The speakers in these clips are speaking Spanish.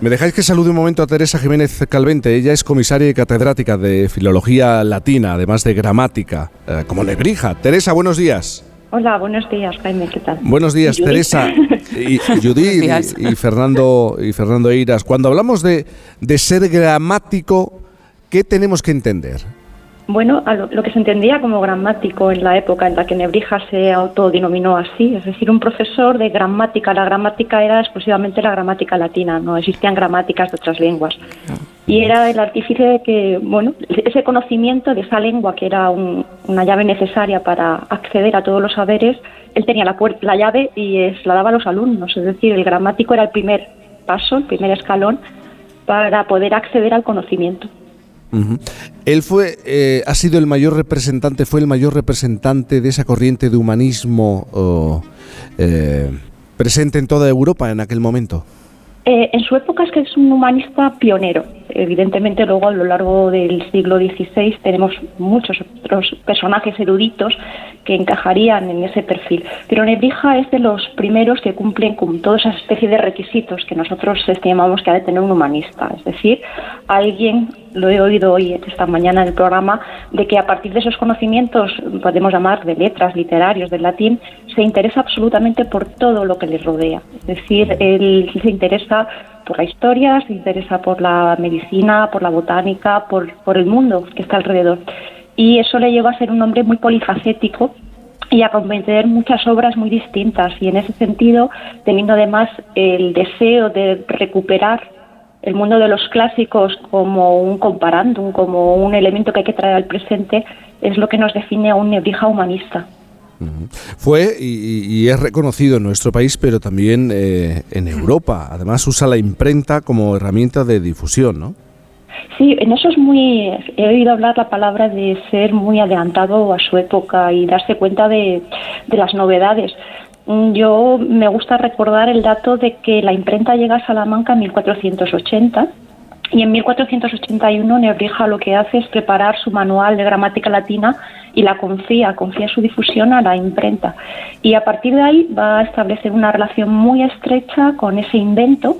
Me dejáis que salude un momento a Teresa Jiménez Calvente. Ella es comisaria y catedrática de Filología Latina, además de gramática, eh, como Nebrija. Teresa, buenos días. Hola, buenos días, Jaime, ¿qué tal? Buenos días, Teresa, y, Judith y, Fernando, y Fernando Eiras. Cuando hablamos de, de ser gramático, ¿qué tenemos que entender? Bueno, lo, que se entendía como gramático en la época en la que Nebrija se autodenominó así, es decir, un profesor de gramática. La gramática era exclusivamente la gramática latina, no existían gramáticas de otras lenguas. Y era el artífice de que, bueno, ese conocimiento de esa lengua que era una llave necesaria para acceder a todos los saberes, él tenía la, la llave y la daba a los alumnos. Es decir, el gramático era el primer paso, el primer escalón para poder acceder al conocimiento. Él fue, eh, ha sido el mayor representante, fue el mayor representante de esa corriente de humanismo eh, presente en toda Europa en aquel momento. Eh, en su época es que es un humanista pionero. Evidentemente luego a lo largo del siglo XVI tenemos muchos otros personajes eruditos que encajarían en ese perfil. Pero Nebrija es de los primeros que cumplen con toda esa especie de requisitos que nosotros estimamos que ha de tener un humanista. Es decir, alguien, lo he oído hoy, esta mañana en el programa, de que a partir de esos conocimientos, podemos llamar de letras, literarios, del latín, se interesa absolutamente por todo lo que le rodea. Es decir, él se interesa por la historia, se interesa por la medicina, por la botánica, por, por el mundo que está alrededor y eso le llevó a ser un hombre muy polifacético y a comprender muchas obras muy distintas y en ese sentido teniendo además el deseo de recuperar el mundo de los clásicos como un comparándum, como un elemento que hay que traer al presente, es lo que nos define a un nebrija humanista. Fue y, es reconocido en nuestro país, pero también eh, en Europa. Además usa la imprenta como herramienta de difusión, ¿no? Sí, en eso es muy. He oído hablar la palabra de ser muy adelantado a su época y darse cuenta de, las novedades. Mm, yo me gusta recordar el dato de que la imprenta llega a Salamanca en 1480 y en 1481 Nebrija lo que hace es preparar su manual de gramática latina y la confía, confía su difusión a la imprenta. Y a partir de ahí va a establecer una relación muy estrecha con ese invento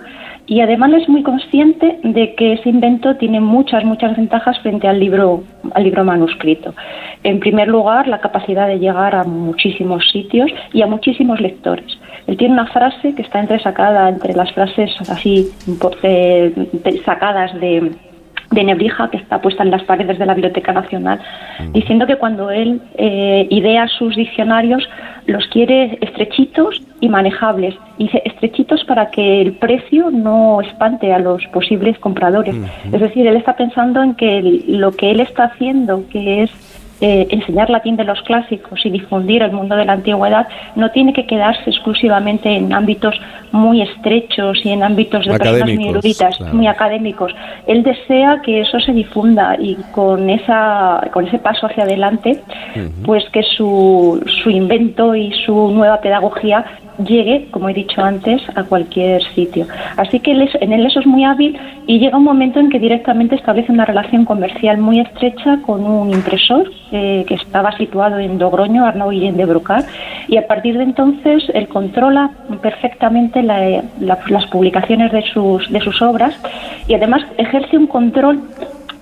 y además es muy consciente de que ese invento tiene muchas, muchas ventajas frente al libro, al libro manuscrito. En primer lugar, la capacidad de llegar a muchísimos sitios y a muchísimos lectores. Él tiene una frase que está entresacada entre las frases así eh, sacadas de, de Nebrija, que está puesta en las paredes de la Biblioteca Nacional, diciendo que cuando él eh, idea sus diccionarios los quiere estrechitos y manejables. Dice estrechitos para que el precio no espante a los posibles compradores. Es decir, él está pensando en que lo que él está haciendo, que es eh, enseñar latín de los clásicos y difundir el mundo de la antigüedad no tiene que quedarse exclusivamente en ámbitos muy estrechos y en ámbitos de personas muy eruditas, muy académicos. Él desea que eso se difunda y con esa con ese paso hacia adelante, pues que su, su invento y su nueva pedagogía llegue, como he dicho antes, a cualquier sitio. Así que en él eso es muy hábil y llega un momento en que directamente establece una relación comercial muy estrecha con un impresor eh, que estaba situado en Dogroño, Arnaud Guillén de Brocar, y a partir de entonces él controla perfectamente las publicaciones de sus, de sus obras y además ejerce un control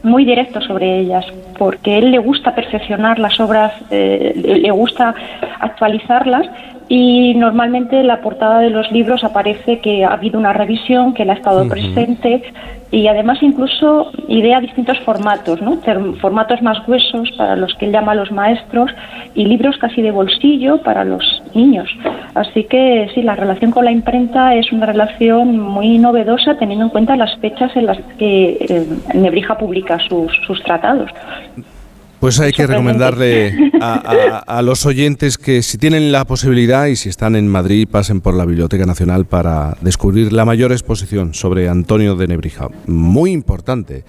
muy directo sobre ellas, porque él le gusta perfeccionar las obras, eh, le gusta actualizarlas y normalmente en la portada de los libros aparece que ha habido una revisión, que él ha estado presente y además incluso idea distintos formatos, ¿no? formatos más gruesos para los que él llama los maestros y libros casi de bolsillo para los niños. Así que sí, la relación con la imprenta es una relación muy novedosa teniendo en cuenta las fechas en las que eh, Nebrija publica sus, sus tratados. Pues hay que recomendarle a, los oyentes que si tienen la posibilidad y si están en Madrid pasen por la Biblioteca Nacional para descubrir la mayor exposición sobre Antonio de Nebrija. Muy importante.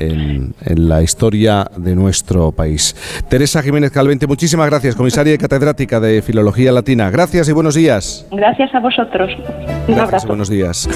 En, la historia de nuestro país. Teresa Jiménez Calvente, muchísimas gracias, comisaria y catedrática de Filología Latina. Gracias y buenos días. Gracias a vosotros. Un abrazo. buenos días.